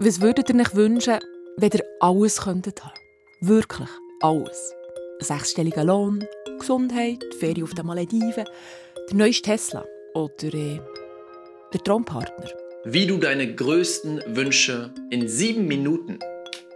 Was würdet ihr euch wünschen, wenn ihr alles könntet haben? Wirklich alles. Ein sechsstelliger Lohn, Gesundheit, Ferien auf den Malediven, der neueste Tesla oder äh, der Traumpartner. Wie du deine größten Wünsche in sieben Minuten,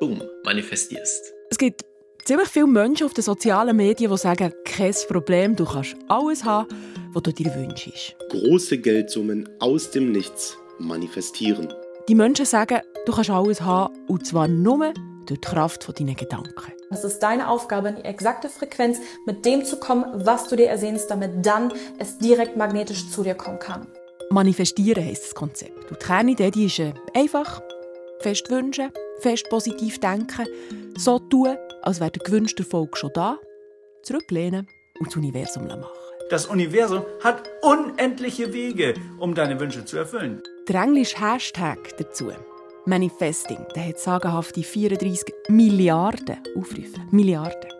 boom, manifestierst. Es gibt ziemlich viele Menschen auf den sozialen Medien, die sagen, kein Problem, du kannst alles haben, was du dir wünschst. Große Geldsummen aus dem Nichts manifestieren. Die Menschen sagen, du kannst alles haben, und zwar nur durch die Kraft deiner Gedanken. Es ist deine Aufgabe, in die exakte Frequenz mit dem zu kommen, was du dir ersehnst, damit dann es direkt magnetisch zu dir kommen kann. Manifestieren heisst das Konzept. Und die Kernidee die ist äh, einfach fest wünschen, fest positiv denken, so tun, als wäre der gewünschte Erfolg schon da, zurücklehnen und das Universum machen. Das Universum hat unendliche Wege, um deine Wünsche zu erfüllen. Der englische Hashtag dazu, Manifesting, der hat sagenhafte 34 Milliarden Aufrufe. Milliarden.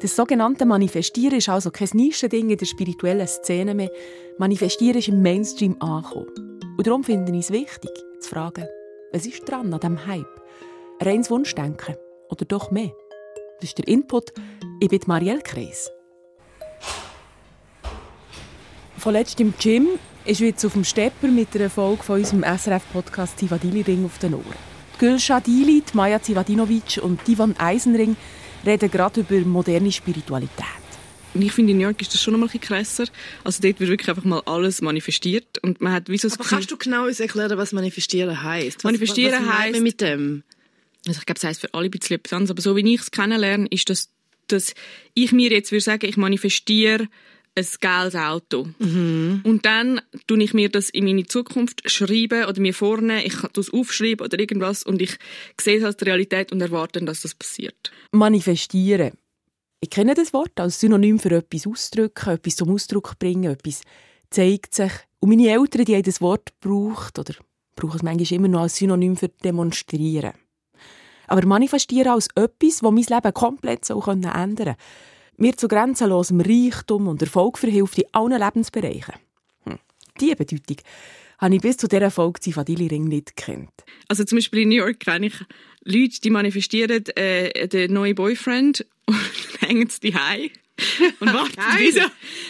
Das sogenannte Manifestieren ist also kein Nischending in der spirituellen Szene mehr. Manifestieren ist im Mainstream angekommen. Und darum finde ich es wichtig, zu fragen, was ist dran an diesem Hype? Ein reines Wunschdenken oder doch mehr? Das ist der Input. Ich bin Marielle Kreis. Vorletzt im Gym ist jetzt auf dem Stepper mit einer Folge von unserem SRF-Podcast Zivadili Ring auf den Ohren. Gülşah Dili, Maja Zivadinovic und Ivan Eisenring reden gerade über moderne Spiritualität. Ich finde, in New York ist das schon noch mal ein krasser. Also dort wird wirklich einfach mal alles manifestiert und man hat wie so Aber kannst du genau uns erklären, was manifestieren heisst? Manifestieren was, was heisst mit dem? Also ich glaube, es heisst für alle ein bisschen etwas anderes, aber so wie ich es kennenlerne, ist das, dass ich mir jetzt würde sagen, ich manifestiere ein geiles Auto. Mhm. Und dann tue ich mir das in meine Zukunft schreiben oder mir vornehmen, ich kann das aufschreiben oder irgendwas und ich sehe es als die Realität und erwarte, dass das passiert. Manifestieren. Ich kenne das Wort als Synonym für etwas ausdrücken, etwas zum Ausdruck bringen, etwas zeigt sich. Und meine Eltern, die haben das Wort gebraucht oder brauchen es manchmal immer noch als Synonym für demonstrieren. Aber manifestieren als etwas, das mein Leben komplett so ändern kann. Mir zu grenzenlosem Reichtum und Erfolg verhilft in allen Lebensbereichen. Hm. Diese Bedeutung habe ich bis zu dieser Folge Zivadili Ring nicht gekannt. Also zum Beispiel in New York kenne ich Leute, die manifestieren äh, den neuen Boyfriend und hängen es die und warten, wieso,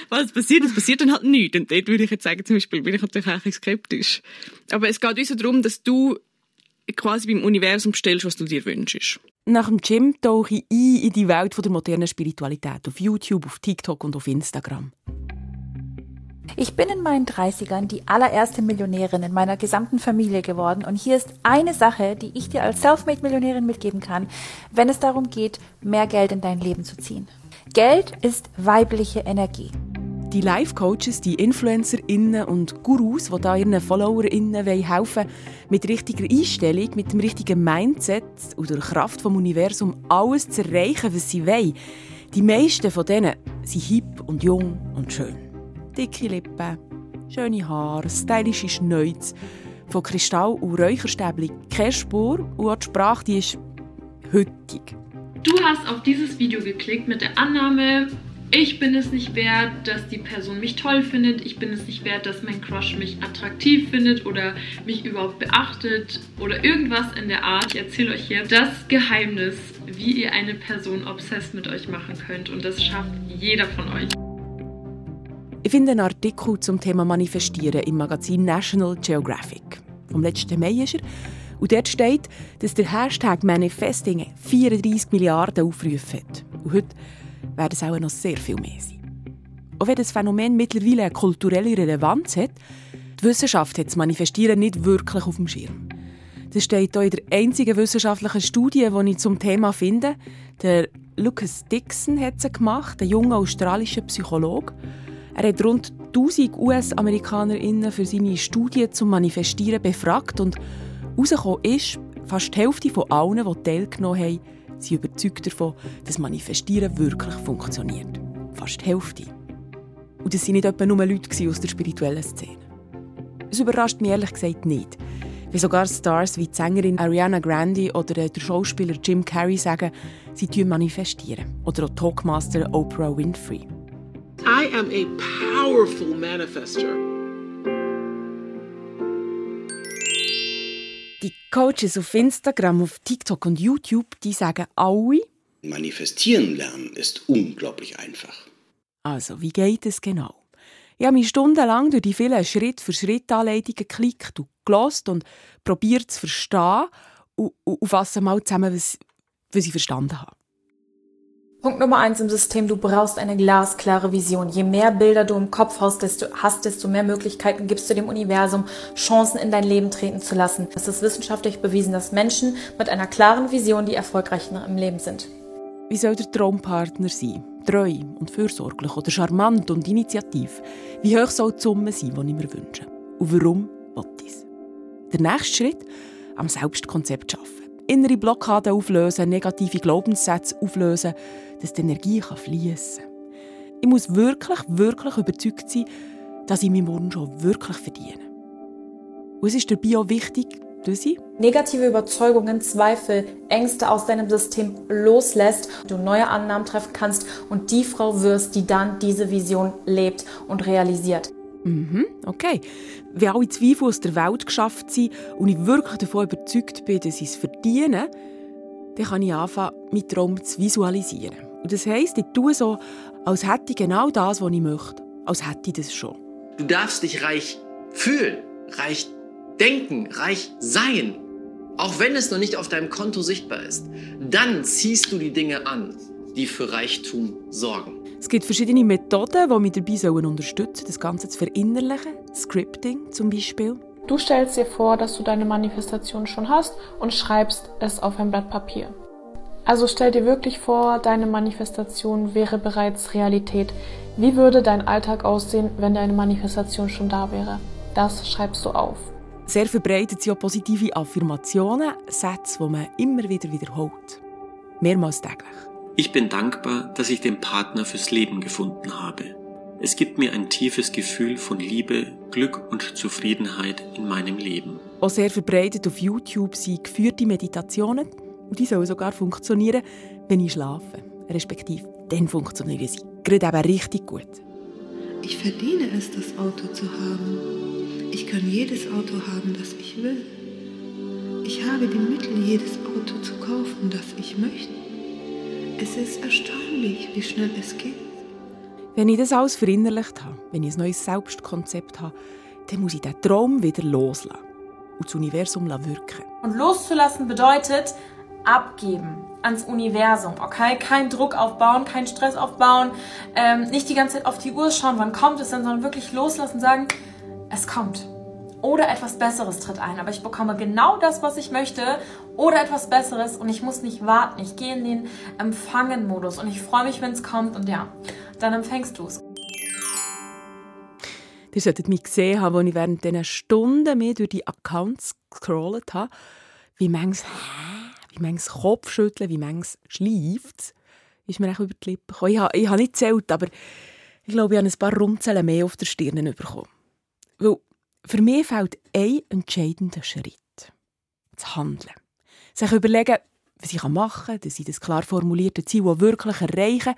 was passiert. Es passiert dann halt nichts. Und dort würde ich jetzt sagen, zum Beispiel bin ich natürlich auch ein bisschen skeptisch. Aber es geht uns so darum, dass du quasi beim Universum stellst, was du dir wünschst. Nach dem Gym tauche ich ein in die Welt der modernen Spiritualität auf YouTube, auf TikTok und auf Instagram. Ich bin in meinen 30ern die allererste Millionärin in meiner gesamten Familie geworden und hier ist eine Sache, die ich dir als Selfmade-Millionärin mitgeben kann, wenn es darum geht, mehr Geld in dein Leben zu ziehen. Geld ist weibliche Energie. Die Life-Coaches, die InfluencerInnen und Gurus, die da ihren FollowerInnen helfen wollen, mit richtiger Einstellung, mit dem richtigen Mindset und der Kraft vom Universum alles zu erreichen, was sie wollen. Die meisten von denen sind hip und jung und schön. Dicke Lippen, schöne Haare, stylische Schnäuze, von Kristall und Räucherstäbchen keine Spur und auch die Sprache die ist hüttig. Du hast auf dieses Video geklickt mit der Annahme, ich bin es nicht wert, dass die Person mich toll findet, ich bin es nicht wert, dass mein Crush mich attraktiv findet oder mich überhaupt beachtet oder irgendwas in der Art. Ich erzähle euch jetzt das Geheimnis, wie ihr eine Person obsessed mit euch machen könnt und das schafft jeder von euch. Ich finde einen Artikel zum Thema Manifestieren im Magazin National Geographic. Vom letzten Mai ist er. Und dort steht, dass der Hashtag Manifesting 34 Milliarden Aufrufe hat. Und heute werden es auch noch sehr viel mehr sein. Auch wenn das Phänomen mittlerweile eine kulturelle Relevanz hat, die Wissenschaft hat das Manifestieren nicht wirklich auf dem Schirm. Das steht hier in der einzigen wissenschaftlichen Studie, die ich zum Thema finde. Der Lucas Dixon hat sie gemacht, ein junger australischer Psychologe. Er hat rund 1000 US-AmerikanerInnen für seine Studie zum Manifestieren befragt und herausgekommen ist, fast die Hälfte von allen, die teilgenommen haben, sind überzeugt davon, dass Manifestieren wirklich funktioniert. Fast die Hälfte. Und das waren nicht etwa nur Leute aus der spirituellen Szene. Es überrascht mich ehrlich gesagt nicht. Wie sogar Stars wie die Sängerin Ariana Grande oder der Schauspieler Jim Carrey sagen, sie manifestieren. Oder auch Talkmaster Oprah Winfrey. I am a powerful manifester. Die Coaches auf Instagram, auf TikTok und YouTube, die sagen alle, Manifestieren lernen ist unglaublich einfach. Also, wie geht es genau? Ich habe mich stundenlang durch die vielen Schritt-für-Schritt-Anleitungen geklickt und gelost und probiert zu verstehen und, und, und fasse mal zusammen, was, was ich verstanden habe. Punkt Nummer eins im System, du brauchst eine glasklare Vision. Je mehr Bilder du im Kopf hast, desto, hast, desto mehr Möglichkeiten gibst du dem Universum, Chancen in dein Leben treten zu lassen. Es ist wissenschaftlich bewiesen, dass Menschen mit einer klaren Vision die erfolgreichen im Leben sind. Wie soll der Traumpartner sein? Treu und fürsorglich oder charmant und initiativ? Wie hoch soll die Summe sein, die ich mir wünsche? Und warum will ich? Der nächste Schritt, am Selbstkonzept arbeiten. Innere Blockaden auflösen, negative Glaubenssätze auflösen, dass die Energie fließen kann. Ich muss wirklich, wirklich überzeugt sein, dass ich meinen Wunsch auch wirklich verdiene. Und es ist dabei auch wichtig, dass ich negative Überzeugungen, Zweifel, Ängste aus deinem System loslässt, du neue Annahmen treffen kannst und die Frau wirst, die dann diese Vision lebt und realisiert. Mhm, okay. Wenn alle Zweifel aus der Welt geschafft sind und ich wirklich davon überzeugt bin, dass ich es verdiene, dann kann ich anfangen, meinen Traum zu visualisieren. Und das heisst, ich tue so, als hätte ich genau das, was ich möchte. Als hätte ich das schon. Du darfst dich reich fühlen, reich denken, reich sein. Auch wenn es noch nicht auf deinem Konto sichtbar ist. Dann ziehst du die Dinge an, die für Reichtum sorgen. Es gibt verschiedene Methoden, die mich dabei unterstützen sollen, das Ganze zu verinnerlichen. Scripting zum Beispiel. Du stellst dir vor, dass du deine Manifestation schon hast und schreibst es auf ein Blatt Papier. Also stell dir wirklich vor, deine Manifestation wäre bereits Realität. Wie würde dein Alltag aussehen, wenn deine Manifestation schon da wäre? Das schreibst du auf. Sehr verbreitet sind auch positive Affirmationen, Sätze, die man immer wieder wiederholt. Mehrmals täglich. Ich bin dankbar, dass ich den Partner fürs Leben gefunden habe. Es gibt mir ein tiefes Gefühl von Liebe, Glück und Zufriedenheit in meinem Leben. Auch sehr verbreitet auf YouTube sind geführte Meditationen und die sollen sogar funktionieren, wenn ich schlafe. Respektive, dann funktionieren sie gerade eben richtig gut. Ich verdiene es, das Auto zu haben. Ich kann jedes Auto haben, das ich will. Ich habe die Mittel, jedes Auto zu kaufen, das ich möchte. Es ist erstaunlich, wie schnell es geht. Wenn ich das alles verinnerlicht habe, wenn ich ein neues Selbstkonzept habe, dann muss ich den Traum wieder loslassen und das Universum wirken. Und loszulassen bedeutet abgeben ans Universum, okay? Kein Druck aufbauen, kein Stress aufbauen, ähm, nicht die ganze Zeit auf die Uhr schauen, wann kommt es denn, sondern wirklich loslassen, sagen, es kommt oder etwas Besseres tritt ein. Aber ich bekomme genau das, was ich möchte oder etwas Besseres und ich muss nicht warten. Ich gehe in den Empfangen-Modus und ich freue mich, wenn es kommt und ja, dann empfängst du es. Ihr solltet mich gesehen haben, als ich während dieser Stunden mehr durch die Accounts gescrollt habe, wie manches, wie manches Kopfschütteln, wie manches schleift, ist mir auch über die Lippen gekommen. Ich habe, ich habe nicht gezählt, aber ich glaube, ich habe ein paar Runzeln mehr auf der Stirn bekommen. Weil für mich fehlt ein entscheidender Schritt. Das Handeln. Sich überlegen, was ich machen kann, dass ich das klar formulierte Ziel wirklich erreichen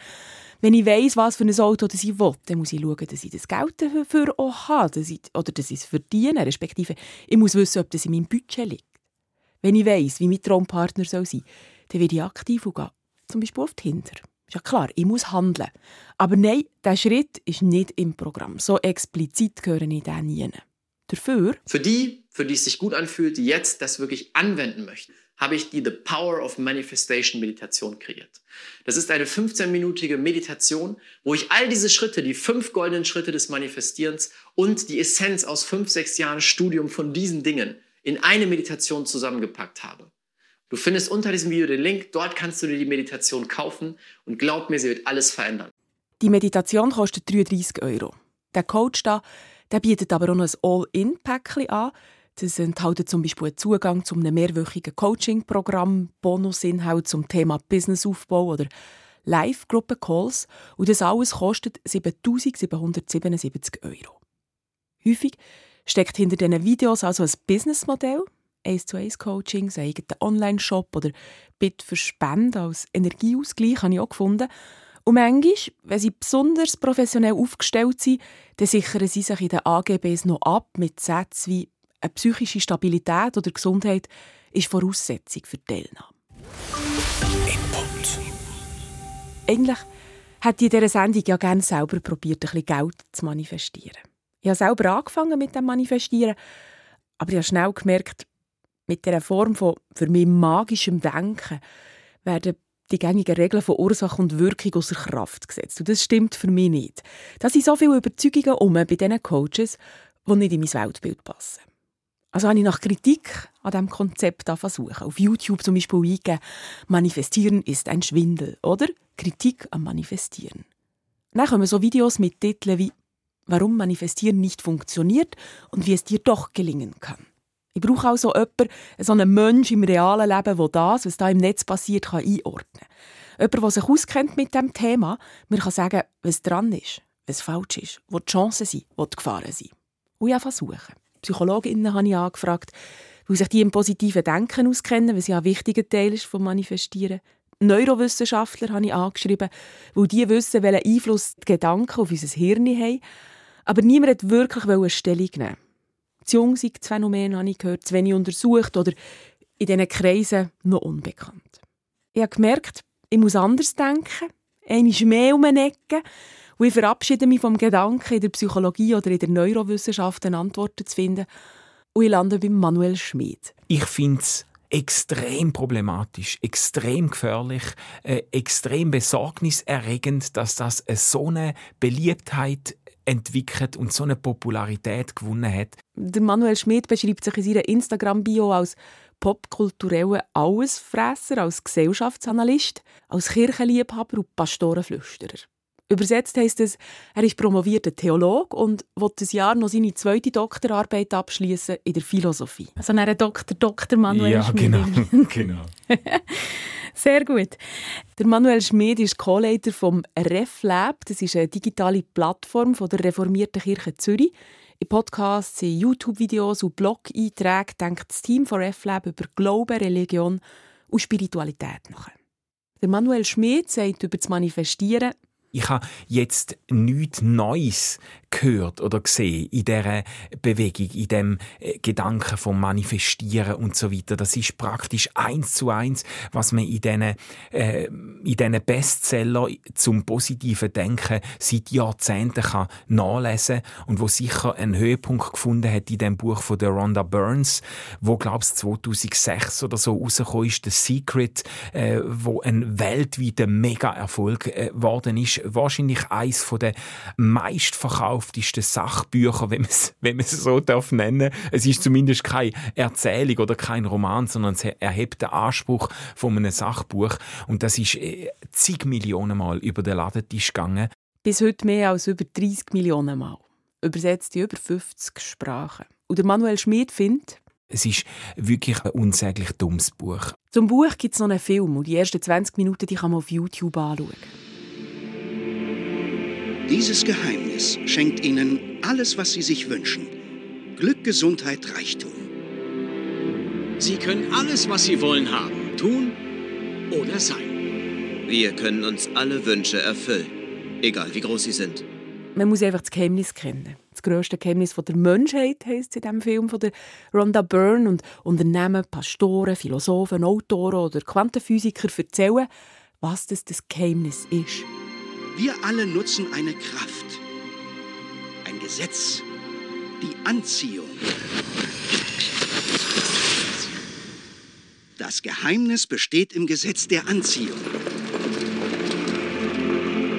Wenn ich weiss, was für ein Auto das ich will, dann muss ich schauen, dass ich das Geld dafür auch habe dass ich, oder dass ich es verdiene, respektive ich muss wissen, ob das in meinem Budget liegt. Wenn ich weiss, wie mein Traumpartner soll sein soll, dann werde ich aktiv und gehe zum Beispiel auf Tinder. Ist ja klar, ich muss handeln. Aber nein, dieser Schritt ist nicht im Programm. So explizit gehöre ich da nie. Dafür? Für die, für die es sich gut anfühlt, die jetzt das wirklich anwenden möchten, habe ich die The Power of Manifestation Meditation kreiert. Das ist eine 15-minütige Meditation, wo ich all diese Schritte, die fünf goldenen Schritte des Manifestierens und die Essenz aus fünf, sechs Jahren Studium von diesen Dingen in eine Meditation zusammengepackt habe. Du findest unter diesem Video den Link, dort kannst du dir die Meditation kaufen und glaub mir, sie wird alles verändern. Die Meditation kostet 33 Euro. Der Coach da der bietet aber auch noch ein All-In-Päckchen an. Das enthält zum Beispiel einen Zugang zu einem mehrwöchigen Coaching-Programm, Bonusinhalt zum Thema Businessaufbau oder Live-Gruppen-Calls. Und das alles kostet 7'777 Euro. Häufig steckt hinter diesen Videos also ein Businessmodell, 1 zu 1 Coaching, ein eigener Online-Shop oder Bit für Spenden als Energieausgleich habe ich auch gefunden. Und manchmal, wenn sie besonders professionell aufgestellt sind, dann sichern sie sich in den AGBs noch ab mit Sätzen wie Eine psychische Stabilität oder Gesundheit ist Voraussetzung für die Teilnahme. Input. Eigentlich hätte ich in dieser Sendung ja gerne selber probiert, ein bisschen Geld zu manifestieren. Ich habe selber angefangen mit dem Manifestieren, aber ich habe schnell gemerkt, mit dieser Form von für mich magischem Denken werden die gängigen Regeln von Ursache und Wirkung außer Kraft gesetzt. Und das stimmt für mich nicht. Da sind so viele Überzeugungen um bei diesen Coaches, die nicht in mein Weltbild passen. Also habe ich nach Kritik an diesem Konzept versucht. Auf YouTube zum Beispiel eingegeben, Manifestieren ist ein Schwindel oder Kritik am Manifestieren. Dann kommen so Videos mit Titeln wie Warum Manifestieren nicht funktioniert und wie es dir doch gelingen kann. Ich brauche auch so jemanden, so einen Mensch im realen Leben, der das, was da im Netz passiert, kann einordnen kann. Jemand, der sich auskennt mit dem Thema, mir kann sagen, was dran ist, was falsch ist, wo die Chancen sind, wo die Gefahren sind. Und ich versuchen. Psychologinnen habe ich angefragt, weil sich die im positiven Denken auskennen, was ja ein wichtiger Teil ist vom Manifestieren. Neurowissenschaftler habe ich angeschrieben, weil die wissen, welchen Einfluss die Gedanken auf unser Hirn haben. Aber niemand hat wirklich Stellung nehmen. Das Jungsigtsphänomen habe ich gehört, zu wenig untersucht oder in diesen Kreisen noch unbekannt. Ich habe gemerkt, ich muss anders denken, einmal mehr um eine Ecke und ich verabschiede mich vom Gedanken, in der Psychologie oder in der Neurowissenschaft Antworten zu finden. Und ich lande beim Manuel Schmid. Ich finde es extrem problematisch, extrem gefährlich, äh, extrem besorgniserregend, dass das so eine Beliebtheit entwickelt und so eine Popularität gewonnen hat. Der Manuel Schmid beschreibt sich in seiner Instagram-Bio als popkulturellen Allesfresser, als Gesellschaftsanalyst, als Kirchenliebhaber und Pastorenflüsterer. Übersetzt heißt es, er ist promovierter Theologe und will das Jahr noch seine zweite Doktorarbeit abschließen in der Philosophie. Also ein Doktor, Doktor Manuel ja, Schmid. genau, genau. Sehr gut. Der Manuel Schmid ist Co-Leiter vom RefLab. Das ist eine digitale Plattform von der reformierten Kirche Zürich. In Podcasts, in YouTube-Videos und Blog-Einträgen denkt das Team von RefLab über Glauben, Religion und Spiritualität nach. Der Manuel Schmid sagt über das Manifestieren, ich habe jetzt nichts Neues gehört oder gesehen in dieser Bewegung, in dem äh, Gedanken vom Manifestieren und so weiter. Das ist praktisch eins zu eins, was man in diesen, äh, in diesen Bestseller zum positiven Denken seit Jahrzehnten kann nachlesen und wo sicher einen Höhepunkt gefunden hat in dem Buch von der Rhonda Burns, wo glaubst 2006 oder so rausgekommen ist, The Secret, äh, wo ein weltweiter Mega-Erfolg äh, worden ist. Wahrscheinlich eins der meistverkauften verkauftesten Sachbücher, wenn man es wenn man es so darf nennen. Es ist zumindest keine Erzählung oder kein Roman, sondern es erhebt den Anspruch von einem Sachbuch. Und das ist äh, zig Millionen Mal über den Ladentisch gegangen. Bis heute mehr als über 30 Millionen Mal. Übersetzt in über 50 Sprachen. Und der Manuel Schmid findet, es ist wirklich ein unsäglich dummes Buch. Zum Buch gibt es noch einen Film und die ersten 20 Minuten die kann man auf YouTube anschauen. Dieses Geheimnis schenkt Ihnen alles, was Sie sich wünschen. Glück, Gesundheit, Reichtum. Sie können alles, was Sie wollen, haben, tun oder sein. Wir können uns alle Wünsche erfüllen, egal wie groß sie sind. Man muss einfach das Geheimnis kennen. Das grösste Geheimnis der Menschheit heisst es in diesem Film von der Rhonda Byrne und Unternehmen, Pastoren, Philosophen, Autoren oder Quantenphysiker erzählen, was das, das Geheimnis ist. Wir alle nutzen eine Kraft, ein Gesetz, die Anziehung. Das Geheimnis besteht im Gesetz der Anziehung.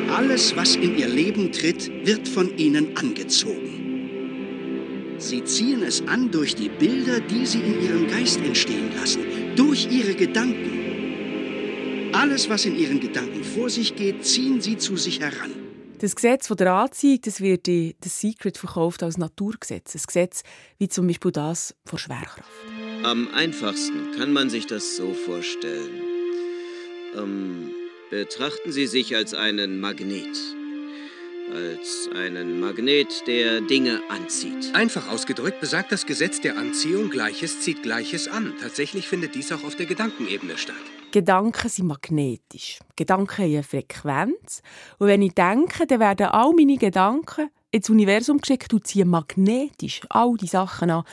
Alles, was in ihr Leben tritt, wird von ihnen angezogen. Sie ziehen es an durch die Bilder, die sie in ihrem Geist entstehen lassen, durch ihre Gedanken. Alles, was in ihren Gedanken vor sich geht, ziehen sie zu sich heran. Das Gesetz von der Anziehung das wird in The Secret verkauft als Naturgesetz. Ein Gesetz wie zum Beispiel das von Schwerkraft. Am einfachsten kann man sich das so vorstellen. Ähm, betrachten Sie sich als einen Magnet. Als einen Magnet, der Dinge anzieht. Einfach ausgedrückt besagt das Gesetz der Anziehung, Gleiches zieht Gleiches an. Tatsächlich findet dies auch auf der Gedankenebene statt. Gedanken sind magnetisch. Gedanken haben eine Frequenz. Und wenn ich denke, dann werden all meine Gedanken ins Universum geschickt und ziehen magnetisch all die Sachen an,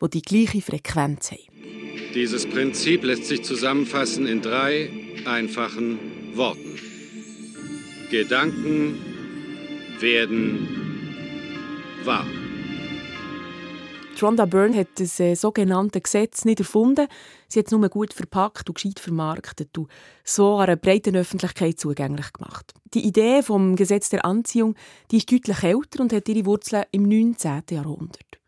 die die gleiche Frequenz haben. Dieses Prinzip lässt sich zusammenfassen in drei einfachen Worten. Gedanken werden wahr. Rhonda Byrne hat das äh, sogenannte Gesetz nicht erfunden. Sie hat es nur gut verpackt und gescheit vermarktet und so einer breiten Öffentlichkeit zugänglich gemacht. Die Idee vom Gesetz der Anziehung die ist deutlich älter und hat ihre Wurzeln im 19. Jahrhundert.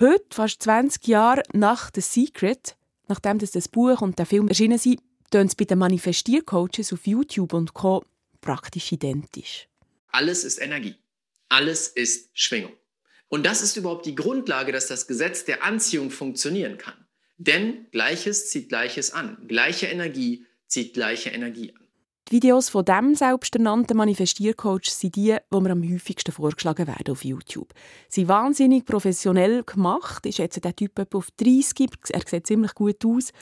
Heute, fast 20 Jahre nach The Secret, nachdem das, das Buch und der Film erschienen sind, tönt es bei den Manifestiercoaches auf YouTube und Co. praktisch identisch. Alles ist Energie. Alles ist Schwingung. Und das ist überhaupt die Grundlage, dass das Gesetz der Anziehung funktionieren kann. Denn Gleiches zieht Gleiches an. Gleiche Energie zieht gleiche Energie an. Die Videos von dem selbsternannten Manifestiercoach sind die, die mir am häufigsten vorgeschlagen werden auf YouTube. Sie sind wahnsinnig professionell gemacht. Ich schätze der Typ etwa auf 30. Er sieht ziemlich gut aus.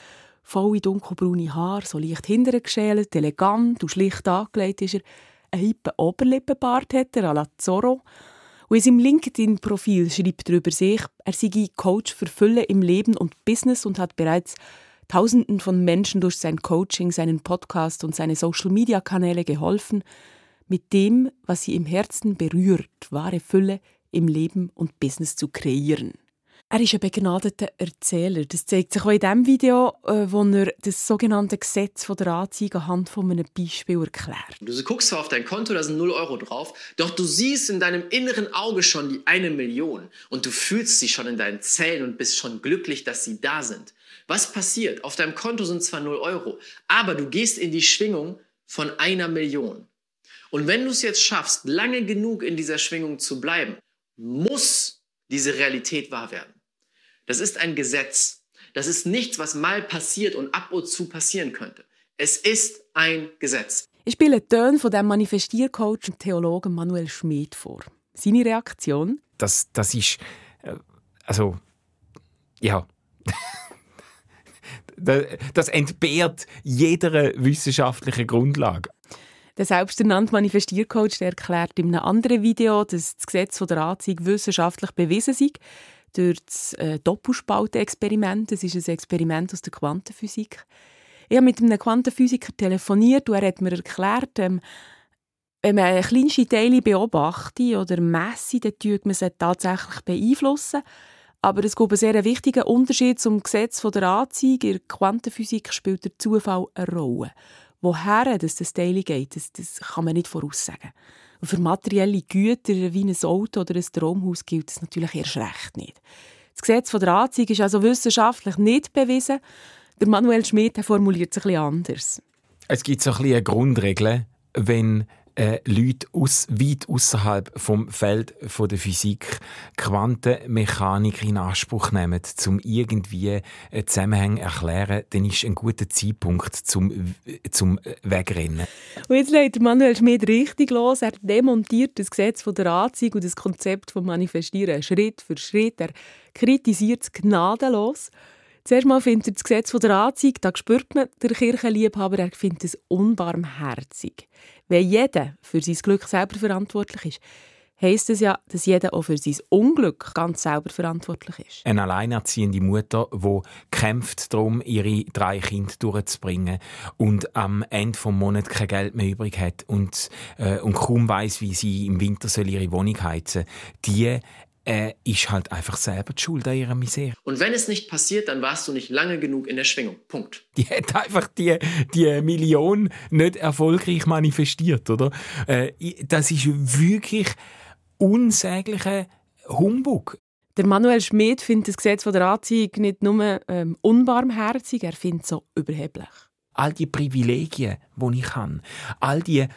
Volle dunkelbraune Haare, so leicht hinterher geschält, elegant und schlicht angelegt ist er. Ein hippen Oberlippenbart hat er, à la Zorro. Und in seinem LinkedIn-Profil schreibt er über sich, er sei Coach für Fülle im Leben und Business und hat bereits Tausenden von Menschen durch sein Coaching, seinen Podcast und seine Social-Media-Kanäle geholfen, mit dem, was sie im Herzen berührt, wahre Fülle im Leben und Business zu kreieren. Er ist ein begnadeter Erzähler. Das zeigt sich auch in dem Video, äh, wo er das sogenannte Gesetz von der Anzeige anhand von einem Beispiel erklärt. Du guckst zwar auf dein Konto, da sind 0 Euro drauf, doch du siehst in deinem inneren Auge schon die eine Million und du fühlst sie schon in deinen Zellen und bist schon glücklich, dass sie da sind. Was passiert? Auf deinem Konto sind zwar 0 Euro, aber du gehst in die Schwingung von einer Million. Und wenn du es jetzt schaffst, lange genug in dieser Schwingung zu bleiben, muss diese Realität wahr werden. Das ist ein Gesetz. Das ist nichts, was mal passiert und ab und zu passieren könnte. Es ist ein Gesetz. Ich spiele Töne von dem Manifestiercoach und Theologen Manuel Schmid vor. Seine Reaktion? Das, das ist. Äh, also. Ja. das entbehrt jeder wissenschaftlichen Grundlage. Der selbsternannte Manifestiercoach erklärt in einem anderen Video, dass das Gesetz der Anziehung wissenschaftlich bewiesen sei durch das äh, Doppelspalten-Experiment. Das ist ein Experiment aus der Quantenphysik. Ich habe mit einem Quantenphysiker telefoniert und er hat mir erklärt, ähm, wenn man kleinste Teile beobachtet oder messe, dann tut man sie tatsächlich beeinflussen. Aber es gibt einen sehr wichtigen Unterschied zum Gesetz der Anziehung. In der Quantenphysik spielt der Zufall eine Rolle. Woher das, das Teil geht, das, das kann man nicht voraussagen. Und für materielle Güter wie ein Auto oder ein Stromhaus gilt das natürlich erst recht nicht. Das Gesetz der Anziehung ist also wissenschaftlich nicht bewiesen. Der Manuel Schmidt formuliert es ein bisschen anders. Es gibt so ein bisschen eine Grundregel, wenn äh, Leute aus, weit außerhalb vom Feld von der Physik Quantenmechanik in Anspruch nehmen, um irgendwie einen Zusammenhang zu erklären, dann ist ein guter Zeitpunkt zum, zum Wegrennen. Und jetzt legt Manuel Schmid richtig los. Er demontiert das Gesetz von der Anziehung und das Konzept von Manifestieren Schritt für Schritt. Er kritisiert es gnadenlos. Zuerst mal findet er das Gesetz von der Anziehung, da spürt man der Kirchenliebhaber, er findet es unbarmherzig. Wenn jeder für sein Glück selber verantwortlich ist, heisst es ja, dass jeder auch für sein Unglück ganz selber verantwortlich ist. Eine alleinerziehende Mutter, die kämpft darum, ihre drei Kinder durchzubringen und am Ende des Monats kein Geld mehr übrig hat und, äh, und kaum weiß, wie sie im Winter soll ihre Wohnung heizen soll, äh, ist halt einfach selber die Schuld an ihrer Misere. Und wenn es nicht passiert, dann warst du nicht lange genug in der Schwingung. Punkt. Die hat einfach die, die Million nicht erfolgreich manifestiert, oder? Äh, das ist wirklich unsäglicher Humbug. Der Manuel Schmidt findet das Gesetz von der Anziehung nicht nur ähm, unbarmherzig, er findet es so überheblich. All die Privilegien, die ich habe, all die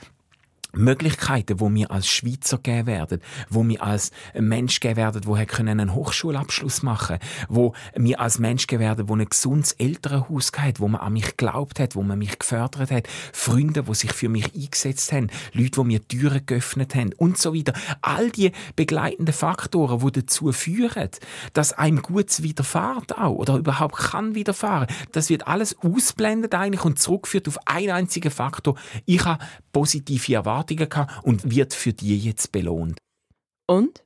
Möglichkeiten, wo mir als Schweizer geben werden, wo mir als Mensch geben werden, wo einen Hochschulabschluss machen, wo mir als Mensch geben werden, wo ein gesundes Elternhaus hat, wo man an mich glaubt hat, wo man mich gefördert hat, Freunde, wo sich für mich eingesetzt haben, Leute, wo mir Türen geöffnet haben und so weiter. All die begleitenden Faktoren, die dazu führen, dass einem gut widerfahrt auch oder überhaupt kann widerfahren, das wird alles ausblendet eigentlich und zurückführt auf einen einzigen Faktor. Ich habe positive Erwartungen Erwartungen gehabt und wird für die jetzt belohnt. Und?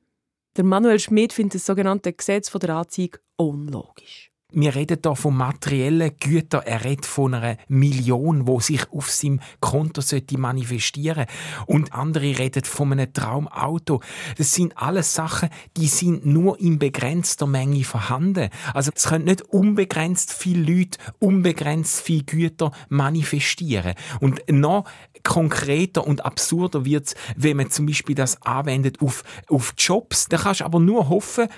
Der Manuel Schmidt findet das sogenannte Gesetz der Anziehung unlogisch. Wir reden hier von materiellen Gütern. Er redet von einer Million, wo sich auf seinem Konto manifestieren sollte. Und andere reden von einem Traumauto. Das sind alles Sachen, die sind nur in begrenzter Menge vorhanden. Also es können nicht unbegrenzt viele Leute, unbegrenzt viele Güter manifestieren. Und noch konkreter und absurder wird es, wenn man zum Beispiel das anwendet auf, auf Jobs. Da kannst du aber nur hoffen,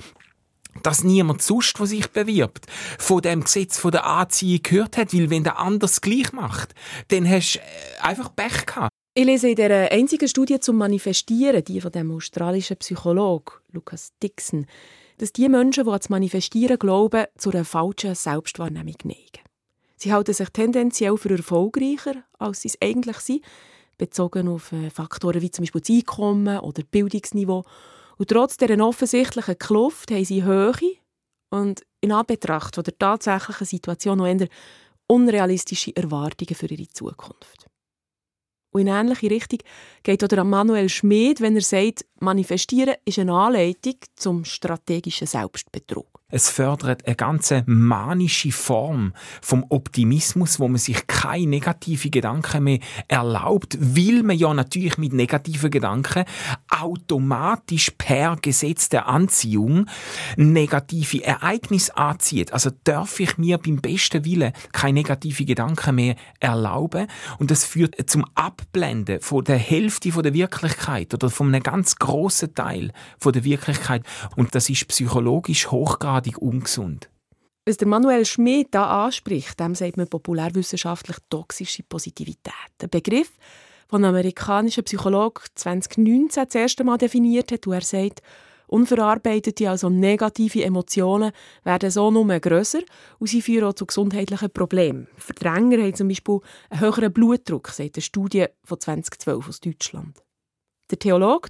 dass niemand sonst, der sich bewirbt, von dem Gesetz von der Anziehung gehört hat, weil wenn der anders gleich macht, dann hast du äh, einfach Pech gehabt. Ich lese in der einzigen Studie zum Manifestieren, die von dem australischen Psychologen Lucas Dixon, dass die Menschen, die ans Manifestieren glauben, zu einer falschen Selbstwahrnehmung neigen. Sie halten sich tendenziell für erfolgreicher, als sie es eigentlich sind, bezogen auf äh, Faktoren wie zum Beispiel das Einkommen oder Bildungsniveau und trotz dieser offensichtlichen Kluft haben sie Höhe und in Anbetracht von der tatsächlichen Situation noch eher unrealistische Erwartungen für ihre Zukunft. Und in ähnliche Richtung geht auch Manuel Schmid, wenn er sagt, Manifestieren ist eine Anleitung zum strategischen Selbstbetrug. Es fördert eine ganz manische Form vom Optimismus, wo man sich keine negativen Gedanken mehr erlaubt, weil man ja natürlich mit negativen Gedanken automatisch per Gesetz der Anziehung negative Ereignisse anzieht. Also darf ich mir beim besten Willen keine negativen Gedanken mehr erlauben und das führt zum Abblenden von der Hälfte der Wirklichkeit oder von einem ganz großen Teil der Wirklichkeit und das ist psychologisch hochgradig hochgradig ungesund. Was der Manuel Schmidt da anspricht, dem sagt man populärwissenschaftlich toxische Positivität. Ein Begriff, den ein amerikanischer Psychologe 2019 das erste Mal definiert hat, wo er sagt, unverarbeitete, also negative Emotionen werden so nur grösser und sie führen auch zu gesundheitlichen Problemen. Verdränger haben zum Beispiel einen höheren Blutdruck, sagt eine Studie von 2012 aus Deutschland. Der Theologe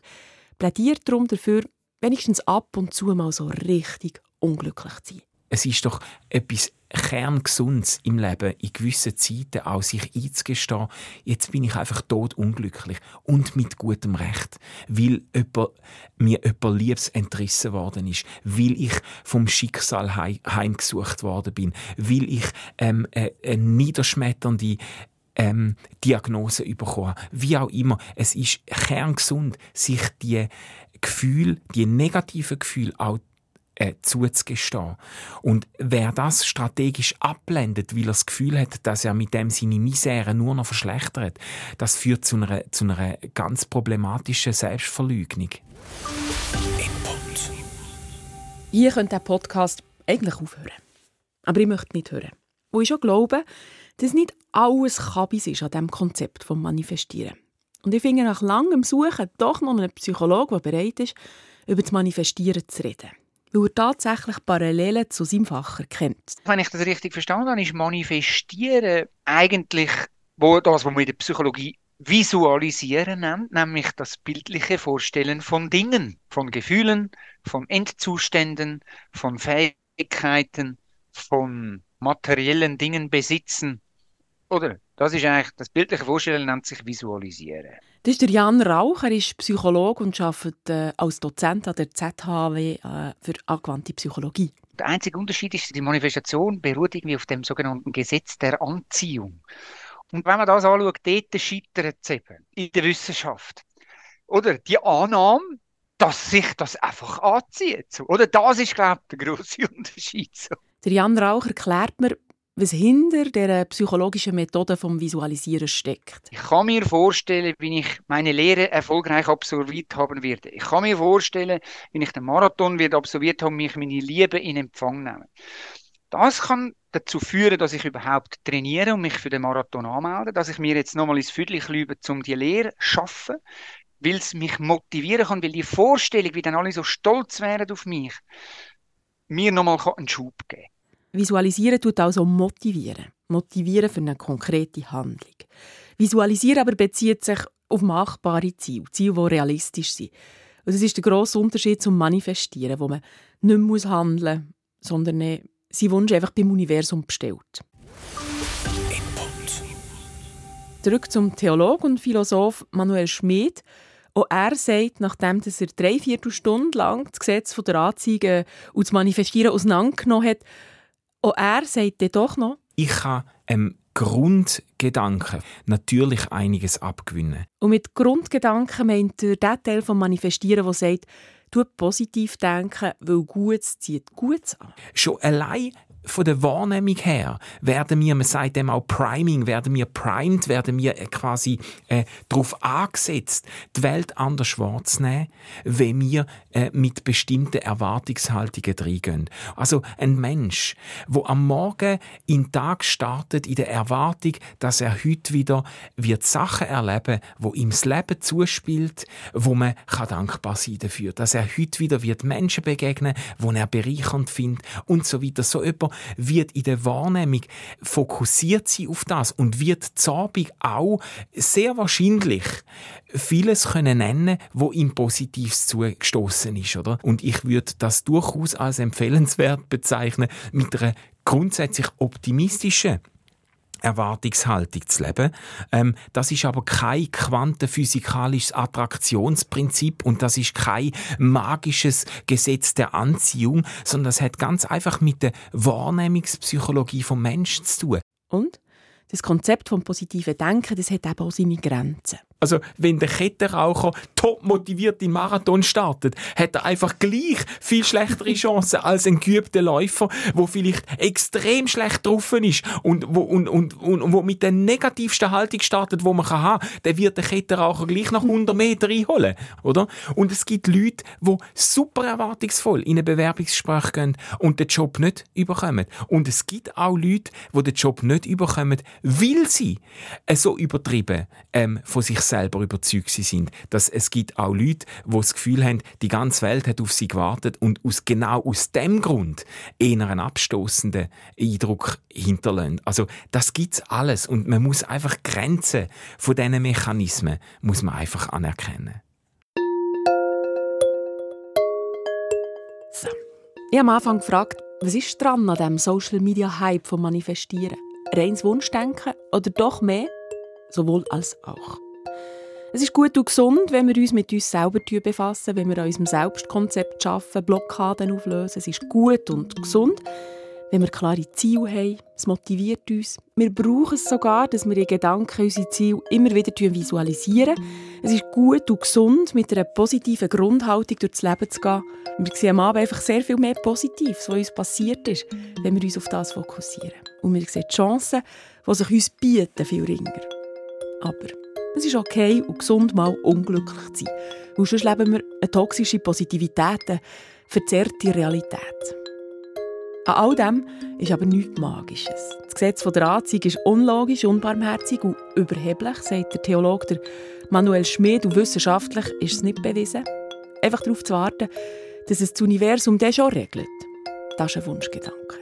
plädiert darum dafür, wenigstens ab und zu mal so richtig unglücklich zu sein. Es ist doch etwas Kerngesundes im Leben, in gewissen Zeiten auch sich einzugestehen, jetzt bin ich einfach tot unglücklich und mit gutem Recht, weil jemand, mir jemand Liebes entrissen worden ist, weil ich vom Schicksal heimgesucht worden bin, weil ich ähm, äh, eine niederschmetternde ähm, Diagnose bekommen Wie auch immer, es ist kerngesund, sich die Gefühle, die negativen Gefühle auch äh, zuzugestehen. Und wer das strategisch abblendet, weil er das Gefühl hat, dass er mit dem seine Misere nur noch verschlechtert, das führt zu einer, zu einer ganz problematischen Selbstverleugnung. Input. Hier könnte der Podcast eigentlich aufhören. Aber ich möchte mithören. Und ich schon glaube, dass nicht alles Kabis ist an diesem Konzept vom Manifestieren. Und ich finde nach langem Suchen doch noch einen Psychologen, der bereit ist, über das Manifestieren zu reden weil er tatsächlich Parallelen zu seinem Fach erkennt. Wenn ich das richtig verstanden habe, ist Manifestieren eigentlich das, was man in der Psychologie Visualisieren nennt, nämlich das bildliche Vorstellen von Dingen, von Gefühlen, von Endzuständen, von Fähigkeiten, von materiellen Dingen besitzen. Oder? Das ist eigentlich, das bildliche Vorstellen nennt sich Visualisieren. Das ist der Jan Rauch, er ist Psychologe und arbeitet äh, als Dozent an der ZHW äh, für angewandte Psychologie. Der einzige Unterschied ist, die Manifestation beruht irgendwie auf dem sogenannten Gesetz der Anziehung. Und wenn man das anschaut, dort scheitert es eben in der Wissenschaft. Oder die Annahme, dass sich das einfach anzieht. Oder das ist, glaube ich, der grosse Unterschied. So. Der Jan Rauch erklärt mir, was hinter der psychologischen Methode vom Visualisieren steckt. Ich kann mir vorstellen, wie ich meine Lehre erfolgreich absolviert haben werde. Ich kann mir vorstellen, wie ich den Marathon wird absolviert habe, mich meine Liebe in Empfang nehmen. Das kann dazu führen, dass ich überhaupt trainiere und mich für den Marathon anmelde, dass ich mir jetzt nochmal ins Viertel lübe, um die Lehre zu schaffen, weil es mich motivieren kann, weil die Vorstellung, wie dann alle so stolz wären auf mich, mir nochmal einen Schub geben. Visualisieren tut also motivieren. Motivieren für eine konkrete Handlung. Visualisieren aber bezieht sich auf machbare Ziele, Ziele, die realistisch sind. Und das ist der grosse Unterschied zum Manifestieren, wo man nicht mehr handeln muss, sondern seinen Wunsch einfach beim Universum bestellt. Zurück zum Theolog und Philosoph Manuel Schmid. Auch er sagt, nachdem er drei Viertelstunden lang das Gesetz der Anzeige und das Manifestieren auseinandergenommen hat, auch er sagt dann doch noch, ich kann ähm, Grundgedanken natürlich einiges abgewinnen. Und mit Grundgedanken meint er den Teil vom Manifestieren, der sagt, du positiv denken, weil Gutes zieht Gutes an. Schon allein von der Wahrnehmung her werden wir, man sagt dem auch Priming, werden wir primed, werden wir äh, quasi äh, darauf angesetzt, die Welt anders wahrzunehmen, wenn wir äh, mit bestimmten Erwartungshaltungen reingehen. Also ein Mensch, wo am Morgen in den Tag startet in der Erwartung, dass er heute wieder wird Sachen erleben, wo ihm das Leben zuspielt, wo man kann dankbar sein dafür, dass er heute wieder wird Menschen begegnen, wo er bereichernd findet und so weiter. So jemand wird in der Wahrnehmung fokussiert sein auf das und wird Zabig auch sehr wahrscheinlich vieles können nennen, wo ihm Positives zugestoßen ist, oder? Und ich würde das durchaus als empfehlenswert bezeichnen mit einer grundsätzlich optimistischen Erwartungshaltung zu leben. Ähm, das ist aber kein quantenphysikalisches Attraktionsprinzip und das ist kein magisches Gesetz der Anziehung, sondern das hat ganz einfach mit der Wahrnehmungspsychologie vom Menschen zu tun. Und? Das Konzept vom positiven Denken, das hat eben auch seine Grenzen. Also, wenn der Kettenraucher top motiviert in Marathon startet, hat er einfach gleich viel schlechtere Chancen als ein geübter Läufer, wo vielleicht extrem schlecht drauf ist und wo, und, und, und, und wo mit der negativsten Haltung startet, wo man kann haben, der wird der Kettenraucher gleich nach 100 Meter einholen, oder? Und es gibt Leute, die super erwartungsvoll in ein Bewerbungsgespräch gehen und den Job nicht überkommen. Und es gibt auch Leute, die den Job nicht überkommen, weil sie so übertrieben ähm, von sich selber überzeugt sind, dass es gibt auch Leute, die das Gefühl haben, die ganze Welt hat auf sie gewartet und aus, genau aus dem Grund eher einen abstoßenden Eindruck hinterlassen. Also das gibt's alles und man muss einfach Grenzen von diesen Mechanismen muss man einfach anerkennen. So. Ich habe am Anfang gefragt, was ist dran an diesem Social Media Hype vom Manifestieren? Reins Wunschdenken oder doch mehr? Sowohl als auch. Es ist gut und gesund, wenn wir uns mit uns selber befassen, wenn wir an unserem Selbstkonzept arbeiten, Blockaden auflösen. Es ist gut und gesund, wenn wir klare Ziele haben. Es motiviert uns. Wir brauchen es sogar, dass wir in Gedanken unsere Ziele immer wieder visualisieren. Es ist gut und gesund, mit einer positiven Grundhaltung durchs Leben zu gehen. Wir sehen am Abend einfach sehr viel mehr Positives, was uns passiert ist, wenn wir uns auf das fokussieren. Und wir sehen die Chancen, die sich uns bieten, viel ringer. Aber es ist okay und gesund, mal unglücklich zu sein. Weil sonst leben wir eine toxische Positivität, eine verzerrte Realität. An all dem ist aber nichts Magisches. Das Gesetz der Anziehung ist unlogisch, unbarmherzig und überheblich, sagt der Theologe Manuel Schmid, und wissenschaftlich ist es nicht bewiesen. Einfach darauf zu warten, dass es das Universum das schon regelt, das ist ein Wunschgedanke.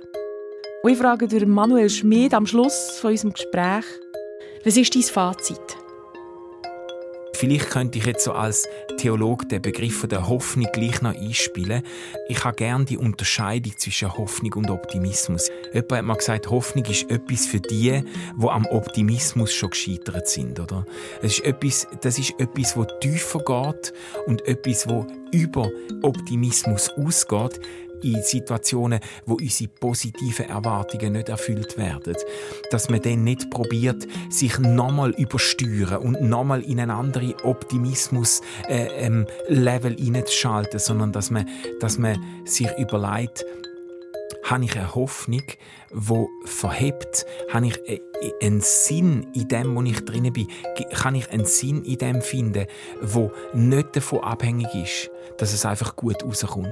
Und ich frage Manuel Schmid am Schluss von unserem Gespräch, was ist dein Fazit? Vielleicht könnte ich jetzt so als Theologe den Begriff der Hoffnung gleich noch einspielen. Ich habe gerne die Unterscheidung zwischen Hoffnung und Optimismus. Jemand hat mal gesagt, Hoffnung ist etwas für die, die am Optimismus schon gescheitert sind, oder? Es ist etwas, das ist etwas, das tiefer geht und etwas, das über Optimismus ausgeht in Situationen, wo unsere positiven Erwartungen nicht erfüllt werden. Dass man dann nicht probiert, sich nochmal übersteuern und nochmal in einen anderen Optimismus-Level äh, ähm, hineinzuschalten, sondern dass man, dass man sich überlegt, habe ich eine Hoffnung, die verhebt? Habe ich äh, einen Sinn in dem, wo ich drin bin? Kann ich einen Sinn in dem finden, wo nicht davon abhängig ist, dass es einfach gut rauskommt?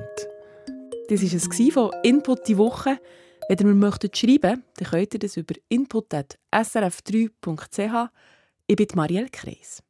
Das war es von Input die Woche. Wenn ihr mir möchtet schreiben dann könnt ihr das über input.srf3.ch. Ich bin Marielle Kreis.